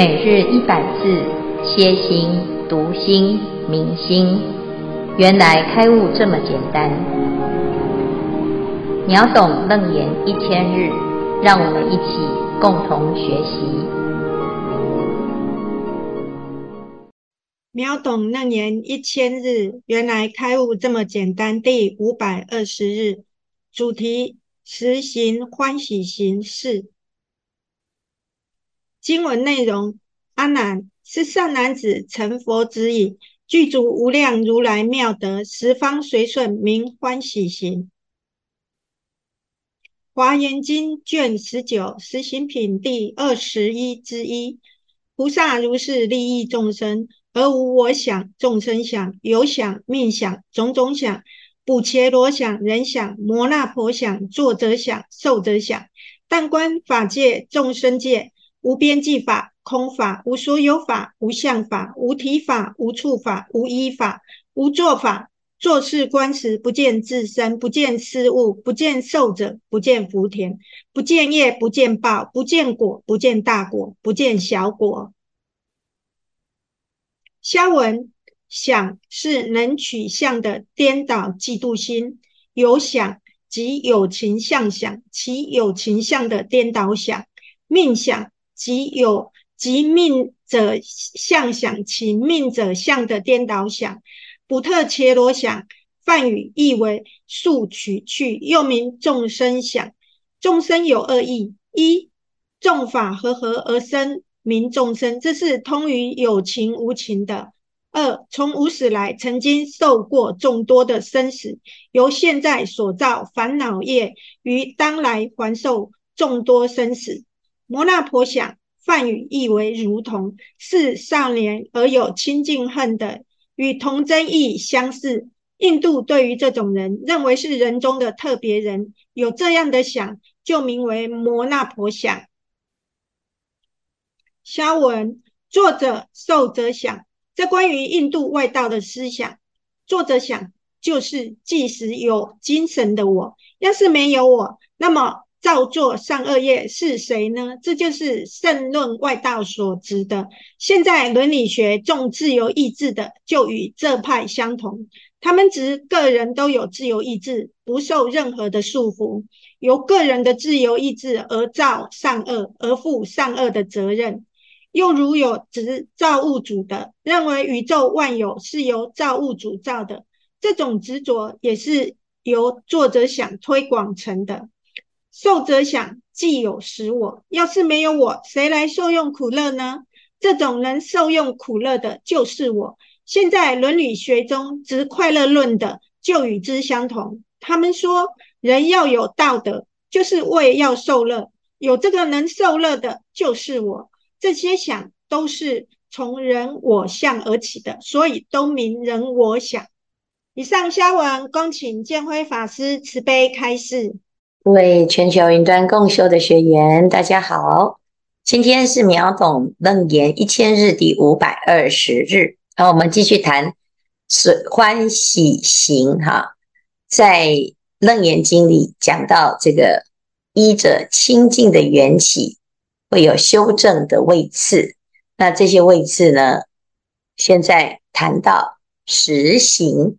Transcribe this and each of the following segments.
每日一百字，歇心、读心、明心，原来开悟这么简单。秒懂楞严一千日，让我们一起共同学习。秒懂楞严一千日，原来开悟这么简单。第五百二十日，主题：实行欢喜行四。经文内容：阿难，是善男子成佛子矣，具足无量如来妙德，十方随顺名欢喜行。华严经卷十九实行品第二十一之一。菩萨如是利益众生，而无我想、众生想、有想、命想、种种想、补伽罗想、人想、摩那婆想、作者想、受者想，但观法界、众生界。无边际法、空法、无所有法、无相法、无体法、无处法、无依法、无作法。作事观时，不见自身，不见事物，不见寿者，不见福田，不见业，不见报，不见果，不见大果，不见小果。消文想是能取相的颠倒嫉妒心，有想即有情相想，其有情相的颠倒想，命想。即有即命者相想，其命者相的颠倒想，普特伽罗想，梵语意为速取去，又名众生想。众生有二义：一众法和合而生，名众生，这是通于有情无情的；二从无始来，曾经受过众多的生死，由现在所造烦恼业，于当来还受众多生死。摩那婆想，梵语意为如同，是少年而有亲近恨的，与童真意相似。印度对于这种人，认为是人中的特别人，有这样的想，就名为摩那婆想。消文作者受者想，这关于印度外道的思想。作者想，就是即使有精神的我，要是没有我，那么。造作善恶业是谁呢？这就是圣论外道所指的。现在伦理学重自由意志的，就与这派相同。他们指个人都有自由意志，不受任何的束缚，由个人的自由意志而造善恶，而负善恶的责任。又如有执造物主的，认为宇宙万有是由造物主造的，这种执着也是由作者想推广成的。受者想，既有实我，要是没有我，谁来受用苦乐呢？这种能受用苦乐的，就是我。现在伦理学中执快乐论的，就与之相同。他们说，人要有道德，就是为要受乐。有这个能受乐的，就是我。这些想都是从人我相而起的，所以都名人我想。以上消文，恭请建辉法师慈悲开示。各位全球云端共修的学员，大家好！今天是秒懂楞严一千日第五百二十日，好，我们继续谈是欢喜行哈。在楞严经里讲到这个依着清净的缘起，会有修正的位次。那这些位次呢，现在谈到实行，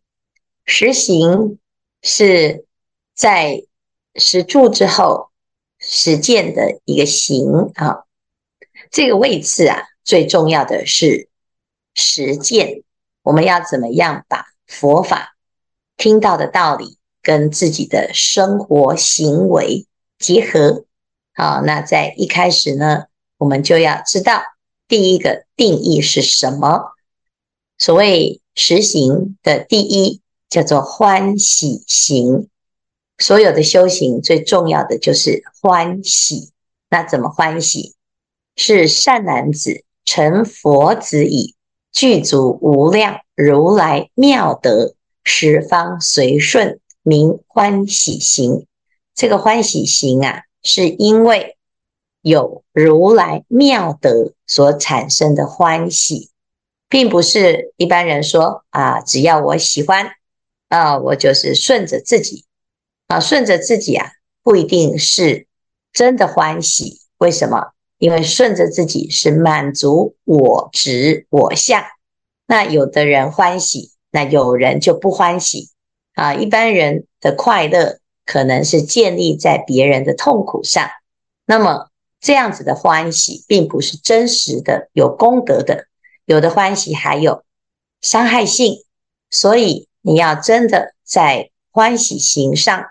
实行是在。实住之后，实践的一个行啊，这个位次啊，最重要的是实践。我们要怎么样把佛法听到的道理跟自己的生活行为结合？好，那在一开始呢，我们就要知道第一个定义是什么。所谓实行的第一叫做欢喜行。所有的修行最重要的就是欢喜。那怎么欢喜？是善男子成佛子矣，具足无量如来妙德，十方随顺名欢喜行。这个欢喜行啊，是因为有如来妙德所产生的欢喜，并不是一般人说啊，只要我喜欢啊，我就是顺着自己。啊，顺着自己啊，不一定是真的欢喜。为什么？因为顺着自己是满足我执我相。那有的人欢喜，那有人就不欢喜啊。一般人的快乐可能是建立在别人的痛苦上，那么这样子的欢喜并不是真实的有功德的，有的欢喜还有伤害性，所以你要真的在欢喜行上，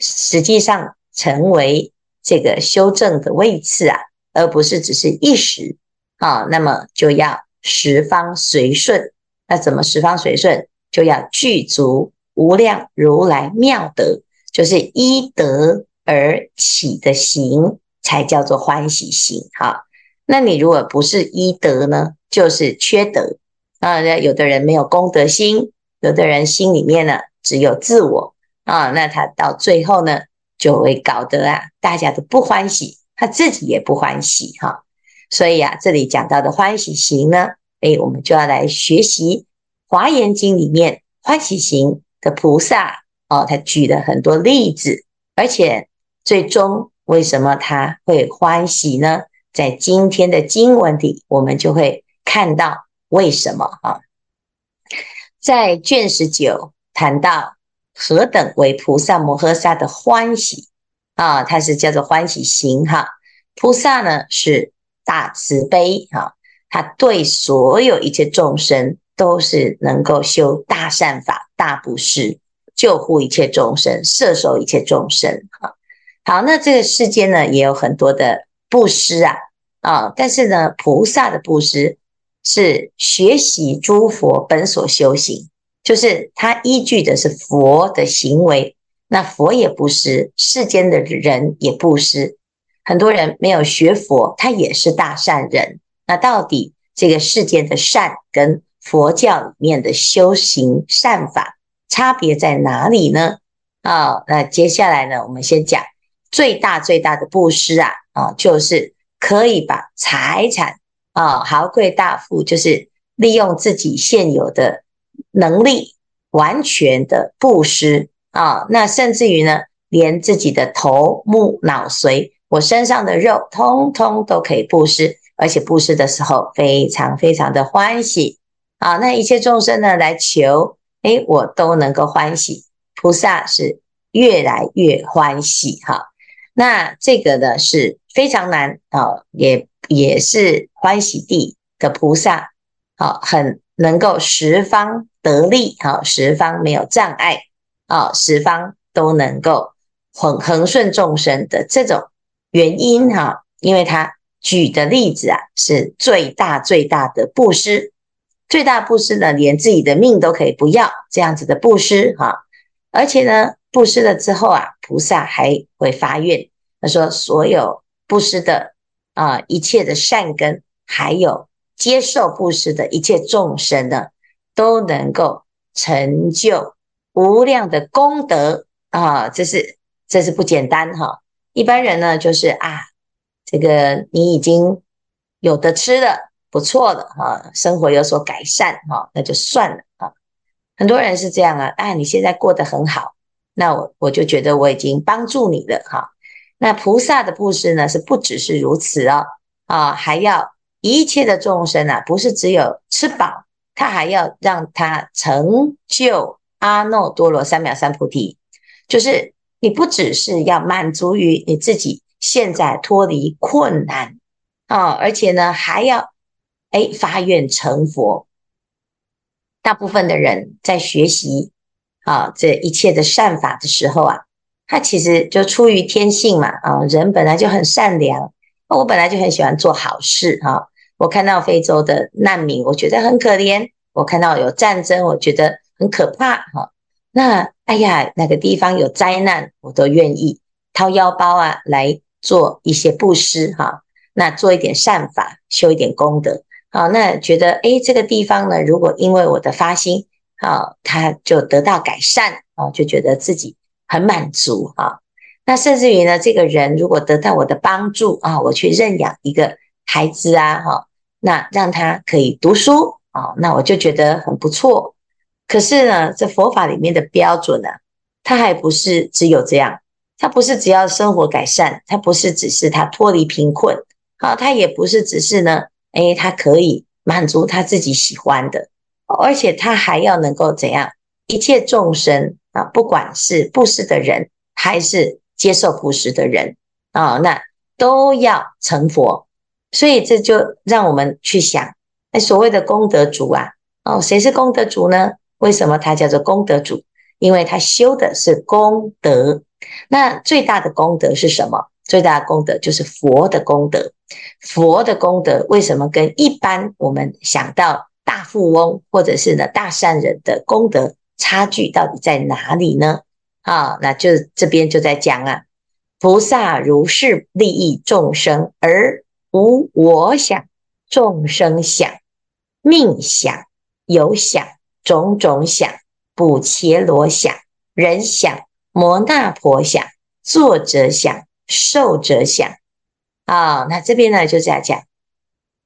实际上成为这个修正的位次啊。而不是只是一时啊，那么就要十方随顺。那怎么十方随顺？就要具足无量如来妙德，就是依德而起的行，才叫做欢喜行。哈，那你如果不是依德呢，就是缺德啊。有的人没有功德心，有的人心里面呢只有自我啊，那他到最后呢就会搞得啊，大家都不欢喜。他自己也不欢喜哈，所以啊，这里讲到的欢喜行呢，哎，我们就要来学习《华严经》里面欢喜行的菩萨哦，他举了很多例子，而且最终为什么他会欢喜呢？在今天的经文里，我们就会看到为什么啊，在卷十九谈到何等为菩萨摩诃萨的欢喜。啊，它是叫做欢喜行哈。菩萨呢是大慈悲哈，他对所有一切众生都是能够修大善法、大布施，救护一切众生，摄受一切众生哈。好，那这个世间呢也有很多的布施啊啊，但是呢，菩萨的布施是学习诸佛本所修行，就是他依据的是佛的行为。那佛也布施，世间的人也布施。很多人没有学佛，他也是大善人。那到底这个世间的善跟佛教里面的修行善法差别在哪里呢？啊，那接下来呢，我们先讲最大最大的布施啊啊，就是可以把财产啊豪贵大富，就是利用自己现有的能力，完全的布施。啊，那甚至于呢，连自己的头目脑髓，我身上的肉，通通都可以布施，而且布施的时候非常非常的欢喜啊！那一切众生呢来求，诶，我都能够欢喜，菩萨是越来越欢喜哈。那这个呢是非常难啊，也也是欢喜地的菩萨，好，很能够十方得利，好，十方没有障碍。啊，十方都能够恒恒顺众生的这种原因哈，因为他举的例子啊是最大最大的布施，最大布施呢，连自己的命都可以不要这样子的布施哈，而且呢，布施了之后啊，菩萨还会发愿，他说所有布施的啊一切的善根，还有接受布施的一切众生呢，都能够成就。无量的功德啊，这是这是不简单哈。一般人呢，就是啊，这个你已经有的吃了，不错了哈，生活有所改善哈，那就算了啊。很多人是这样啊，啊，你现在过得很好，那我我就觉得我已经帮助你了哈。那菩萨的布施呢，是不只是如此哦，啊，还要一切的众生啊，不是只有吃饱，他还要让他成就。阿耨多罗三藐三菩提，就是你不只是要满足于你自己现在脱离困难啊，而且呢还要哎发愿成佛。大部分的人在学习啊这一切的善法的时候啊，他其实就出于天性嘛啊，人本来就很善良，我本来就很喜欢做好事哈。我看到非洲的难民，我觉得很可怜；我看到有战争，我觉得。很可怕哈，那哎呀，那个地方有灾难，我都愿意掏腰包啊，来做一些布施哈。那做一点善法，修一点功德，好，那觉得哎，这个地方呢，如果因为我的发心，啊，他就得到改善啊，就觉得自己很满足啊。那甚至于呢，这个人如果得到我的帮助啊，我去认养一个孩子啊，哈，那让他可以读书啊，那我就觉得很不错。可是呢，这佛法里面的标准呢、啊，它还不是只有这样，它不是只要生活改善，它不是只是他脱离贫困啊，他也不是只是呢，诶，他可以满足他自己喜欢的，而且他还要能够怎样？一切众生啊，不管是布施的人，还是接受布施的人啊，那都要成佛。所以这就让我们去想，那所谓的功德主啊，哦，谁是功德主呢？为什么他叫做功德主？因为他修的是功德。那最大的功德是什么？最大的功德就是佛的功德。佛的功德为什么跟一般我们想到大富翁或者是呢大善人的功德差距到底在哪里呢？啊，那就这边就在讲啊，菩萨如是利益众生而无我想、众生想、命想、有想、种种想、补伽罗想、人想、摩那婆想、作者想、受者想。啊，那这边呢就在讲，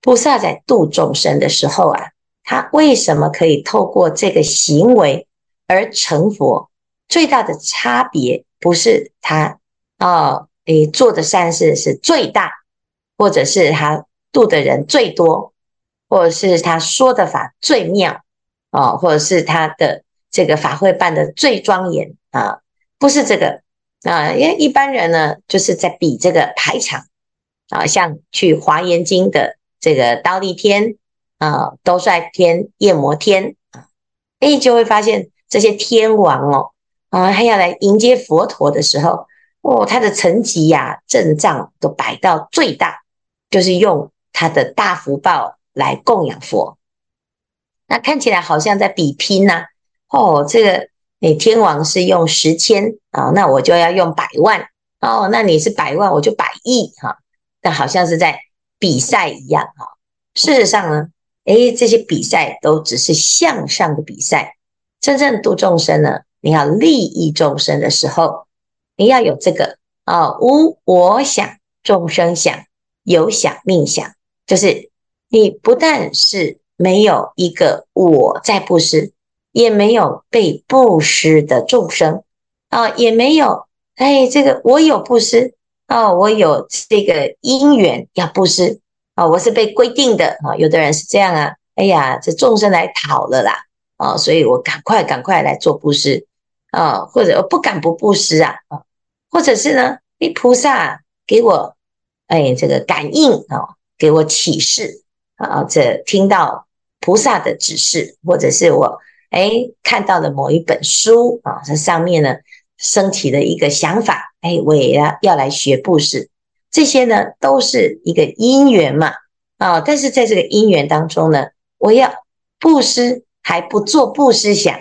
菩萨在度众生的时候啊，他为什么可以透过这个行为而成佛？最大的差别不是他哦，诶做的善事是最大。或者是他度的人最多，或者是他说的法最妙哦，或者是他的这个法会办得最庄严啊，不是这个啊，因为一般人呢就是在比这个排场啊，像去华严经的这个刀利天啊、兜率天、夜摩天啊，哎，就会发现这些天王哦啊，他要来迎接佛陀的时候，哦，他的层级呀、阵仗都摆到最大。就是用他的大福报来供养佛，那看起来好像在比拼呐、啊。哦，这个诶，天王是用十千啊，那我就要用百万哦。那你是百万，我就百亿哈。那好像是在比赛一样哈。事实上呢，诶，这些比赛都只是向上的比赛。真正度众生呢，你要利益众生的时候，你要有这个啊，无我想，众生想。有想命想，就是你不但是没有一个我在布施，也没有被布施的众生啊，也没有哎，这个我有布施啊，我有这个因缘要布施啊，我是被规定的啊。有的人是这样啊，哎呀，这众生来讨了啦啊，所以我赶快赶快来做布施啊，或者我不敢不布施啊啊，或者是呢，你菩萨给我。哎，这个感应啊，给我启示啊，这听到菩萨的指示，或者是我哎看到了某一本书啊，这上面呢升起了一个想法，哎，我也要要来学布施，这些呢都是一个因缘嘛啊，但是在这个因缘当中呢，我要布施还不做布施想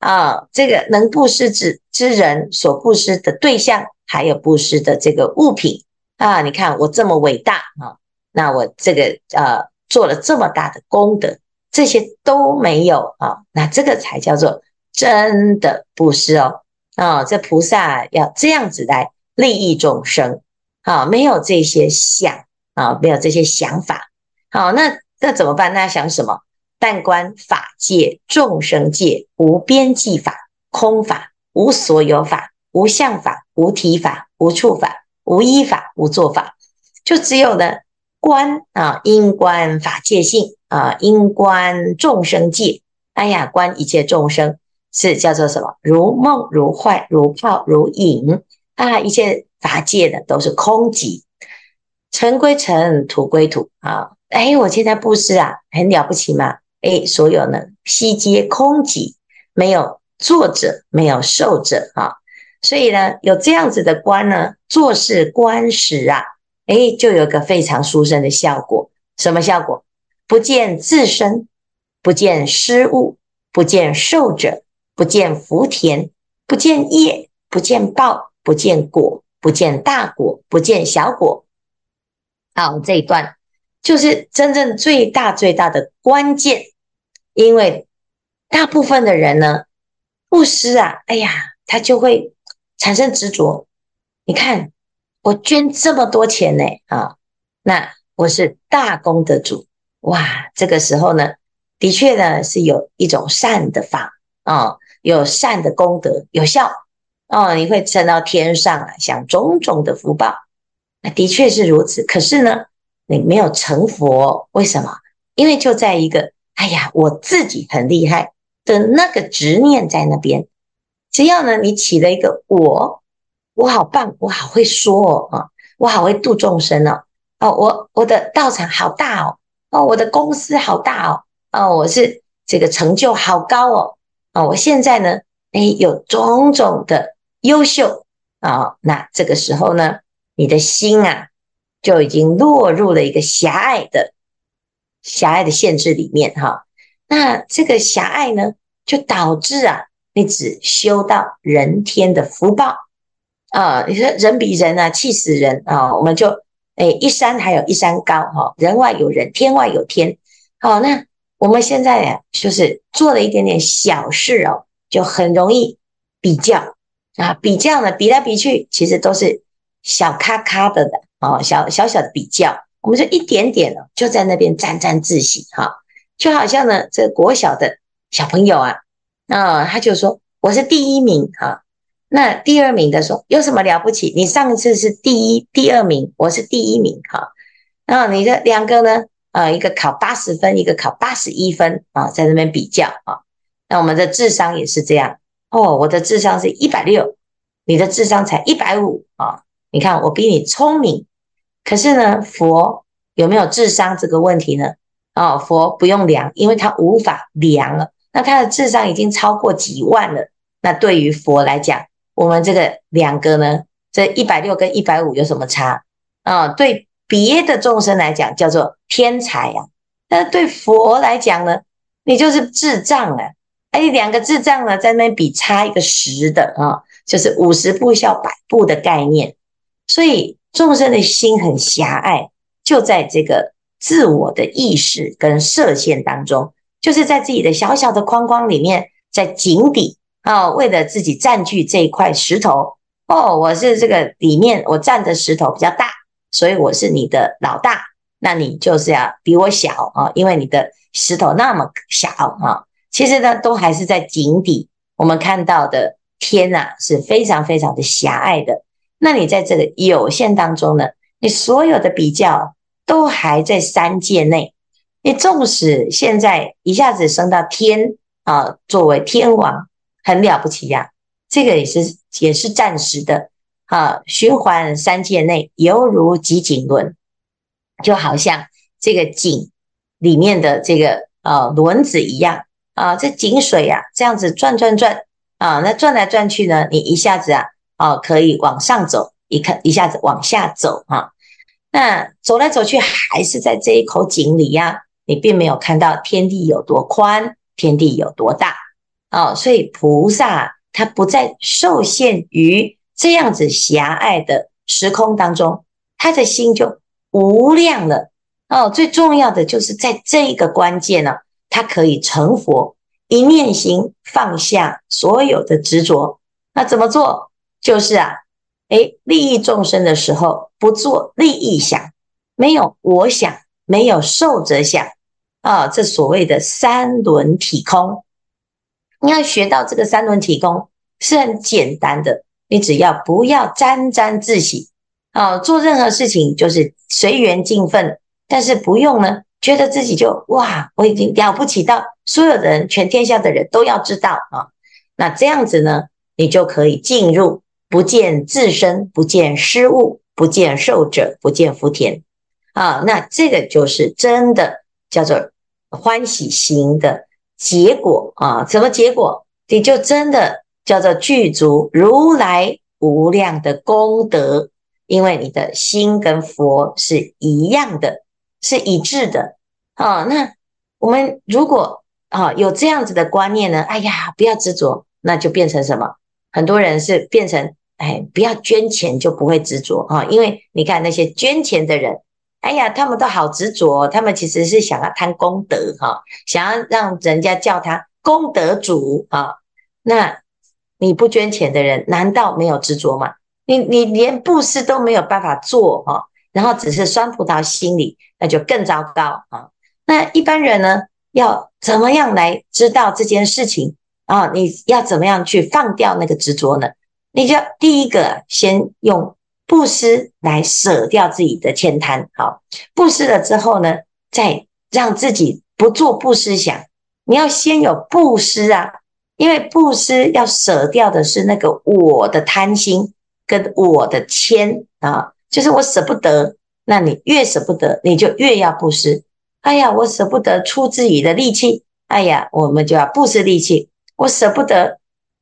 啊，这个能布施之之人所布施的对象，还有布施的这个物品。啊，你看我这么伟大啊，那我这个呃做了这么大的功德，这些都没有啊，那这个才叫做真的布施哦。啊，这菩萨要这样子来利益众生啊，没有这些想啊，没有这些想法，好，那那怎么办？那想什么？但观法界众生界无边际法、空法、无所有法、无相法、无体法、无处法。无依法，无作法，就只有呢观啊，因观法界性啊，因观众生界。哎呀，观一切众生是叫做什么？如梦如幻，如泡如影啊！一切法界的都是空寂，尘归尘，土归土啊！哎，我现在布施啊，很了不起嘛！哎，所有呢悉皆空寂，没有作者，没有受者啊！所以呢，有这样子的观呢，做事观时啊，诶，就有个非常殊胜的效果。什么效果？不见自身，不见施物，不见受者，不见福田，不见业，不见报，不见果，不见大果，不见小果。好，这一段就是真正最大最大的关键，因为大部分的人呢，布施啊，哎呀，他就会。产生执着，你看我捐这么多钱呢啊，那我是大功德主哇！这个时候呢，的确呢是有一种善的法啊，有善的功德有效哦，你会升到天上啊，享种种的福报，那的确是如此。可是呢，你没有成佛，为什么？因为就在一个哎呀，我自己很厉害的那个执念在那边。只要呢，你起了一个我，我好棒，我好会说哦，啊，我好会度众生哦，哦，我我的道场好大哦，哦，我的公司好大哦，哦，我是这个成就好高哦，哦，我现在呢，哎，有种种的优秀啊，那这个时候呢，你的心啊。就已经落入了一个狭隘的、狭隘的限制里面哈。那这个狭隘呢，就导致啊，你只修到人天的福报啊。你说人比人啊，气死人啊！我们就哎，一山还有一山高哈，人外有人，天外有天。好，那我们现在呀，就是做了一点点小事哦，就很容易比较啊，比较呢，比来比去，其实都是小咔咔的的。哦，小小小的比较，我们就一点点哦，就在那边沾沾自喜哈，就好像呢，这国小的小朋友啊，啊，他就说我是第一名啊，那第二名的说有什么了不起？你上一次是第一、第二名，我是第一名哈，然后你这两个呢，啊，一个考八十分，一个考八十一分啊，在那边比较啊，那我们的智商也是这样。哦，我的智商是一百六，你的智商才一百五啊，你看我比你聪明。可是呢，佛有没有智商这个问题呢？哦，佛不用量，因为他无法量了。那他的智商已经超过几万了。那对于佛来讲，我们这个两个呢，这一百六跟一百五有什么差？啊、哦，对别的众生来讲叫做天才呀、啊，但是对佛来讲呢，你就是智障啊！哎，两个智障呢，在那边比差一个十的啊、就是五十步笑百步的概念，所以。众生的心很狭隘，就在这个自我的意识跟设限当中，就是在自己的小小的框框里面，在井底啊、哦，为了自己占据这一块石头哦，我是这个里面我占的石头比较大，所以我是你的老大，那你就是要比我小啊、因为你的石头那么小啊、其实呢，都还是在井底，我们看到的天呐、啊，是非常非常的狭隘的。那你在这个有限当中呢，你所有的比较都还在三界内。你纵使现在一下子升到天啊，作为天王很了不起呀、这个也是也是暂时的啊。循环三界内，犹如汲井轮，就好像这个井里面的这个啊轮子一样啊，这井水啊这样子转转转啊，那转来转去呢，你一下子啊。哦，可以往上走，一看一下子往下走哈。那走来走去还是在这一口井里呀，你并没有看到天地有多宽，天地有多大哦。所以菩萨他不再受限于这样子狭隘的时空当中，他的心就无量了哦。最重要的就是在这一个关键呢，他可以成佛，一念心放下所有的执着。那怎么做？就是啊，诶，利益众生的时候不做利益想，没有我想，没有受者想啊，这所谓的三轮体空。你要学到这个三轮体空是很简单的，你只要不要沾沾自喜啊，做任何事情就是随缘尽分，但是不用呢，觉得自己就哇，我已经了不起到所有的人，全天下的人都要知道啊，那这样子呢，你就可以进入。不见自身，不见失物，不见受者，不见福田啊！那这个就是真的叫做欢喜心的结果啊！什么结果？你就真的叫做具足如来无量的功德，因为你的心跟佛是一样的，是一致的啊！那我们如果啊有这样子的观念呢？哎呀，不要执着，那就变成什么？很多人是变成。哎，不要捐钱就不会执着哈，因为你看那些捐钱的人，哎呀，他们都好执着，他们其实是想要贪功德哈，想要让人家叫他功德主啊。那你不捐钱的人，难道没有执着吗？你你连布施都没有办法做哈，然后只是酸葡萄心理，那就更糟糕啊。那一般人呢，要怎么样来知道这件事情啊？你要怎么样去放掉那个执着呢？你就第一个先用布施来舍掉自己的慳贪。好，布施了之后呢，再让自己不做布施想。你要先有布施啊，因为布施要舍掉的是那个我的贪心跟我的慳啊，就是我舍不得。那你越舍不得，你就越要布施。哎呀，我舍不得出自己的力气，哎呀，我们就要布施力气。我舍不得，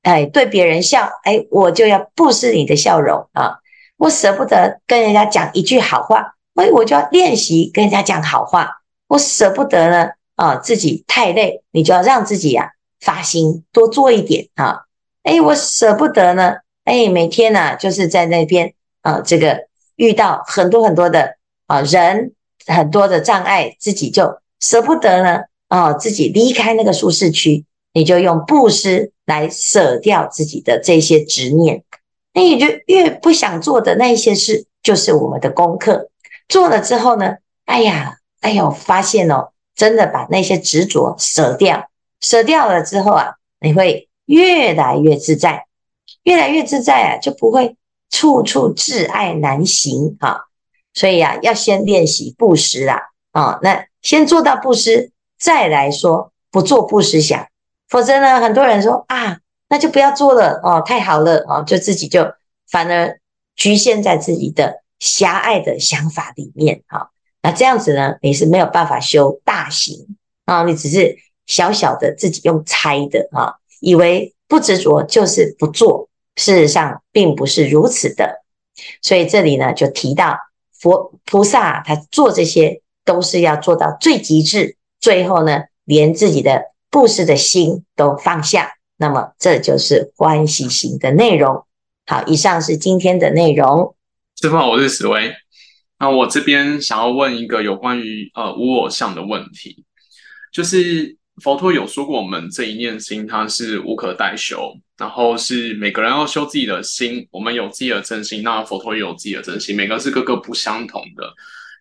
哎，对别人笑，哎，我就要布施你的笑容啊。我舍不得跟人家讲一句好话，哎，我就要练习跟人家讲好话。我舍不得呢。啊，自己太累，你就要让自己呀、啊、发心多做一点啊。哎，我舍不得呢，哎，每天呢、啊、就是在那边啊，这个遇到很多很多的啊人，很多的障碍，自己就舍不得呢啊，自己离开那个舒适区，你就用布施来舍掉自己的这些执念，那你就越不想做的那些事，就是我们的功课。做了之后呢，哎呀，哎呦，发现哦。真的把那些执着舍掉，舍掉了之后啊，你会越来越自在，越来越自在啊，就不会处处挚爱难行啊。所以啊，要先练习布施啦，啊，那先做到布施，再来说不做布施想，否则呢，很多人说啊，那就不要做了哦，太好了哦，就自己就反而局限在自己的狭隘的想法里面啊。那这样子呢，你是没有办法修大行啊，你只是小小的自己用猜的啊，以为不执着就是不做，事实上并不是如此的。所以这里呢，就提到佛菩萨他做这些都是要做到最极致，最后呢，连自己的布施的心都放下。那么这就是欢喜心的内容。好，以上是今天的内容。师傅，我是史威。那我这边想要问一个有关于呃无我相的问题，就是佛陀有说过，我们这一念心它是无可代修，然后是每个人要修自己的心，我们有自己的真心，那佛陀也有自己的真心，每个是各个不相同的。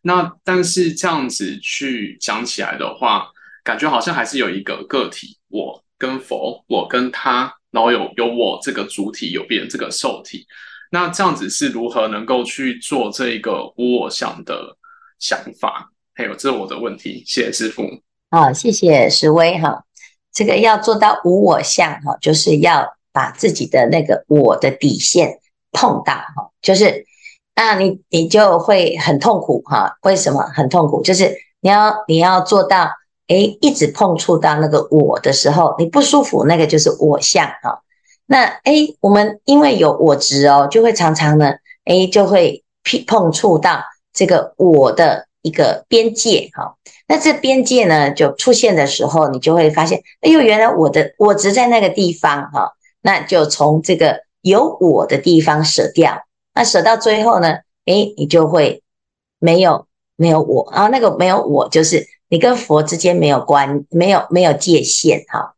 那但是这样子去讲起来的话，感觉好像还是有一个个体，我跟佛，我跟他，然后有有我这个主体，有别人这个受体。那这样子是如何能够去做这一个无我相的想法？还有，这是我的问题。谢谢师父。好，谢谢石威哈。这个要做到无我相哈，就是要把自己的那个我的底线碰到哈，就是那你你就会很痛苦哈。为什么很痛苦？就是你要你要做到诶，一直碰触到那个我的时候，你不舒服，那个就是我相哈。那哎，我们因为有我执哦，就会常常呢，哎，就会碰触到这个我的一个边界哈。那这边界呢，就出现的时候，你就会发现，哎呦，原来我的我执在那个地方哈。那就从这个有我的地方舍掉，那舍到最后呢，哎，你就会没有没有我啊，那个没有我，就是你跟佛之间没有关，没有没有界限哈。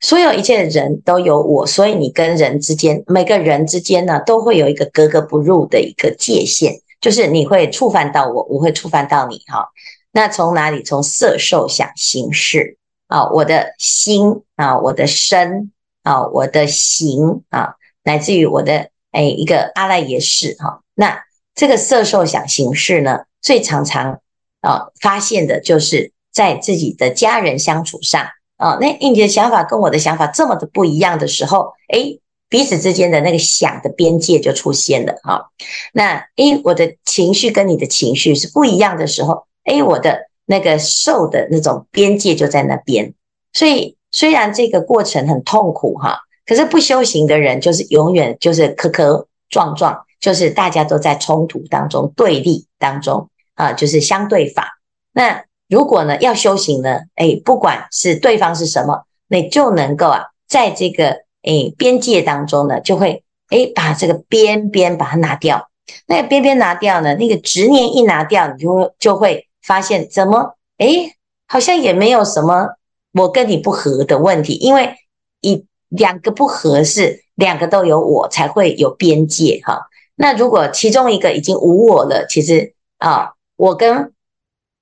所有一切的人都有我，所以你跟人之间，每个人之间呢，都会有一个格格不入的一个界限，就是你会触犯到我，我会触犯到你哈。那从哪里？从色受想行识啊，我的心啊，我的身啊，我的行啊，乃至于我的哎一个阿赖耶识哈。那这个色受想行识呢，最常常啊发现的就是在自己的家人相处上。哦，那你的想法跟我的想法这么的不一样的时候，诶，彼此之间的那个想的边界就出现了哈。那诶，我的情绪跟你的情绪是不一样的时候，诶，我的那个受的那种边界就在那边。所以虽然这个过程很痛苦哈，可是不修行的人就是永远就是磕磕撞撞，就是大家都在冲突当中、对立当中啊，就是相对法。那。如果呢要修行呢，哎，不管是对方是什么，你就能够啊，在这个哎边界当中呢，就会哎把这个边边把它拿掉。那个边边拿掉呢，那个执念一拿掉，你就就会发现怎么哎，好像也没有什么我跟你不合的问题，因为一两个不合适两个都有我才会有边界哈。那如果其中一个已经无我了，其实啊，我跟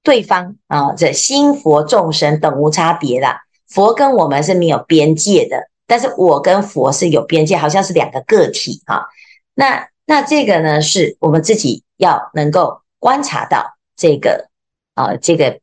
对方啊，这心佛众生等无差别啦。佛跟我们是没有边界的，但是我跟佛是有边界，好像是两个个体啊。那那这个呢，是我们自己要能够观察到这个啊，这个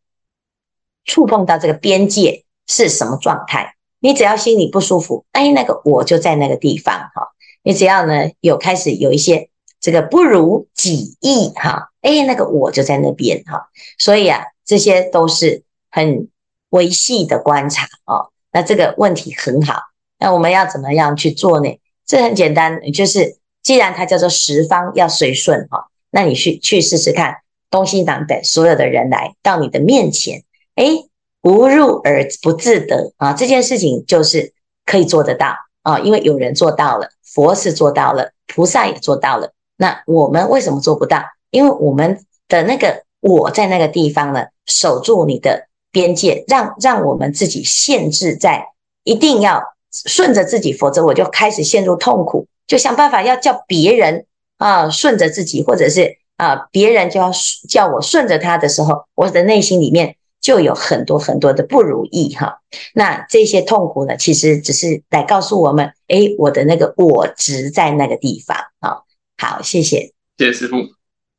触碰到这个边界是什么状态。你只要心里不舒服，哎，那个我就在那个地方哈。你只要呢有开始有一些这个不如己意哈，哎，那个我就在那边哈。所以啊，这些都是很微细的观察哦。那这个问题很好，那我们要怎么样去做呢？这很简单，就是既然它叫做十方要随顺哈，那你去去试试看，东西南北所有的人来到你的面前，哎。不入而不自得啊，这件事情就是可以做得到啊，因为有人做到了，佛是做到了，菩萨也做到了。那我们为什么做不到？因为我们的那个我在那个地方呢，守住你的边界，让让我们自己限制在一定要顺着自己，否则我就开始陷入痛苦，就想办法要叫别人啊顺着自己，或者是啊别人就要叫我顺着他的时候，我的内心里面。就有很多很多的不如意哈，那这些痛苦呢，其实只是来告诉我们，诶，我的那个我执在那个地方啊。好，谢谢，谢谢师傅。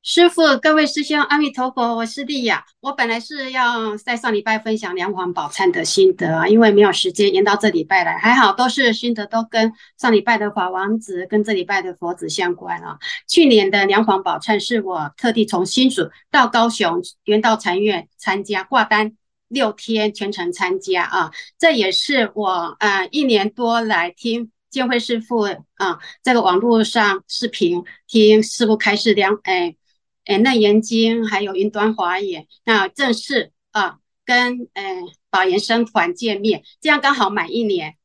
师傅，各位师兄，阿弥陀佛，我是丽雅。我本来是要在上礼拜分享梁皇宝忏的心得啊，因为没有时间延到这礼拜来，还好都是心得都跟上礼拜的法王子跟这礼拜的佛子相关啊。去年的梁皇宝忏是我特地从新竹到高雄圆道禅院参加挂单六天全程参加啊，这也是我呃一年多来听建辉师傅啊这个网络上视频听师傅开示梁哎。哎，《楞严经》还有云端华严，那正式啊，跟哎宝岩僧团见面，这样刚好满一年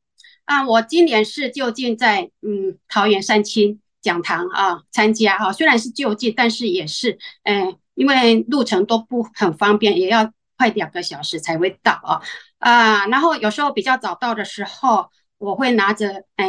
啊。我今年是就近在嗯桃园三清讲堂啊参加哈、啊，虽然是就近，但是也是嗯，因为路程都不很方便，也要快两个小时才会到啊啊。然后有时候比较早到的时候，我会拿着嗯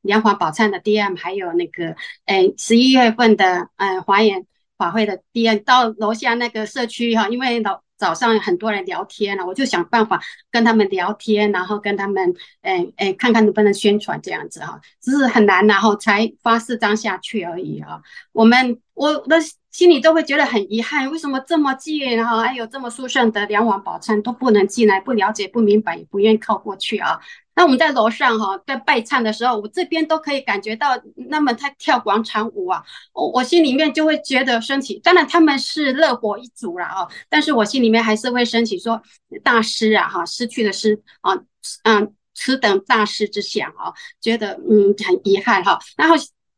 梁华宝忏的 DM，还有那个嗯十一月份的嗯华严。法会的 DM 到楼下那个社区哈，因为早早上很多人聊天了，我就想办法跟他们聊天，然后跟他们诶诶看看能不能宣传这样子哈，只是很难，然后才发四张下去而已啊。我们我的心里都会觉得很遗憾，为什么这么近，然后还有这么殊胜的梁皇宝忏都不能进来，不了解不明白，也不愿意靠过去啊。那我们在楼上哈，在拜忏的时候，我这边都可以感觉到，那么他跳广场舞啊，我我心里面就会觉得升起。当然他们是乐活一族了啊，但是我心里面还是会升起说，大师啊哈，失去的是啊，嗯，此等大师之想啊，觉得嗯很遗憾哈。然后，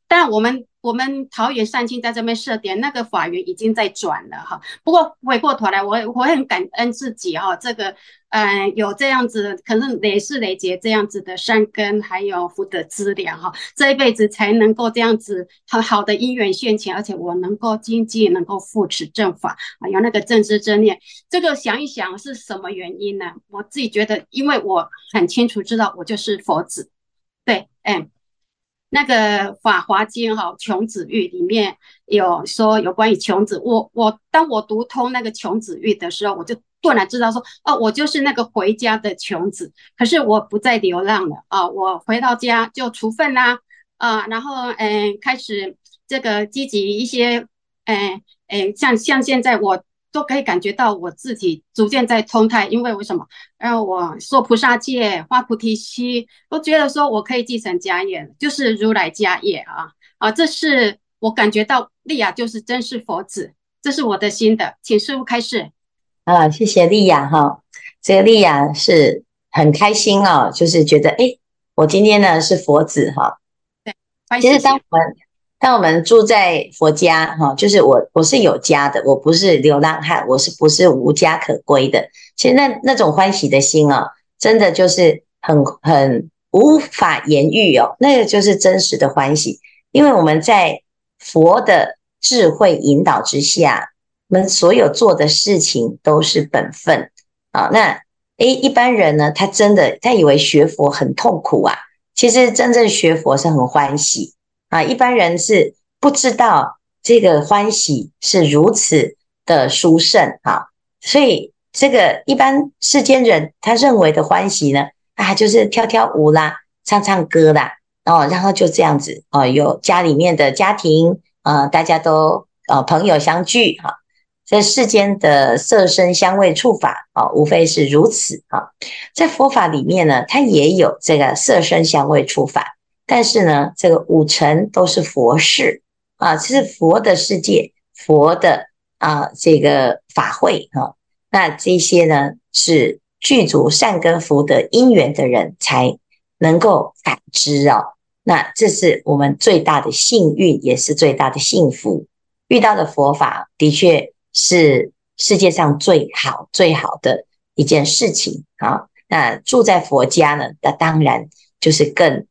但我们。我们桃园善亲在这边设点，那个法缘已经在转了哈。不过回过头来，我我很感恩自己哈，这个呃有这样子，可能累世累劫这样子的善根，还有福德资粮哈，这一辈子才能够这样子很好的因缘现前，而且我能够经济能够扶持正法啊，有那个正知正念。这个想一想是什么原因呢？我自己觉得，因为我很清楚知道我就是佛子，对，嗯。那个《法华经》哈，穷子喻里面有说有关于穷子。我我当我读通那个穷子喻的时候，我就顿然知道说，哦，我就是那个回家的穷子。可是我不再流浪了啊，我回到家就处分啦啊，然后嗯，开始这个积极一些，嗯嗯，像像现在我。都可以感觉到我自己逐渐在通泰，因为为什么？然后我说菩萨戒，发菩提心，都觉得说我可以继承家业，就是如来家业啊啊！这是我感觉到丽雅就是真是佛子，这是我的心的，请师傅开示。啊，谢谢丽雅哈，这个丽雅是很开心哦，就是觉得哎，我今天呢是佛子哈。对，其实当我们。那我们住在佛家，哈，就是我我是有家的，我不是流浪汉，我是不是无家可归的？其实那那种欢喜的心啊，真的就是很很无法言喻哦，那个就是真实的欢喜，因为我们在佛的智慧引导之下，我们所有做的事情都是本分啊。那诶，一般人呢，他真的他以为学佛很痛苦啊，其实真正学佛是很欢喜。啊，一般人是不知道这个欢喜是如此的殊胜啊，所以这个一般世间人他认为的欢喜呢，啊，就是跳跳舞啦，唱唱歌啦，哦，然后就这样子哦，有家里面的家庭啊，大家都呃朋友相聚哈。在世间的色声香味触法啊，无非是如此啊。在佛法里面呢，它也有这个色声香味触法，但是呢，这个五尘都是佛事啊，这是佛的世界，佛的啊这个法会啊。那这些呢，是具足善根福德因缘的人才能够感知哦。那这是我们最大的幸运，也是最大的幸福。遇到的佛法的确。是世界上最好最好的一件事情啊！那住在佛家呢，那当然就是更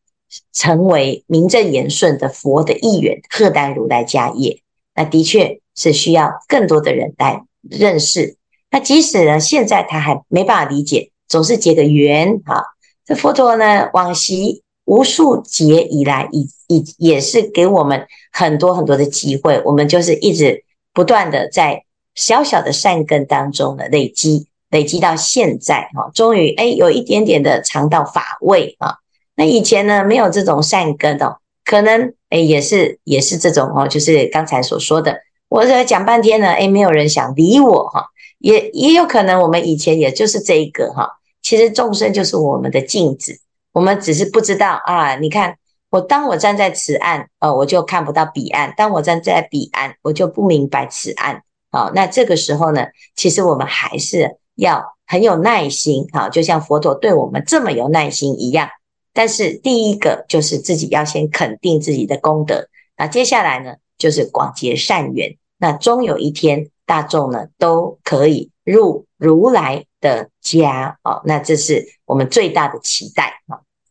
成为名正言顺的佛的一员，荷担如来家业。那的确是需要更多的人来认识。那即使呢，现在他还没办法理解，总是结个缘啊。这佛陀呢，往昔无数劫以来，以以也是给我们很多很多的机会，我们就是一直不断的在。小小的善根当中的累积，累积到现在哈，终于哎有一点点的尝到法味啊。那以前呢，没有这种善根哦，可能哎也是也是这种哦，就是刚才所说的，我这讲半天呢，哎没有人想理我哈，也也有可能我们以前也就是这一个哈。其实众生就是我们的镜子，我们只是不知道啊。你看我当我站在此岸哦，我就看不到彼岸；当我站在彼岸，我就不明白此岸。好，那这个时候呢，其实我们还是要很有耐心，好，就像佛陀对我们这么有耐心一样。但是第一个就是自己要先肯定自己的功德，那接下来呢，就是广结善缘。那终有一天，大众呢都可以入如来的家，哦，那这是我们最大的期待。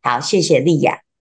好，谢谢丽雅。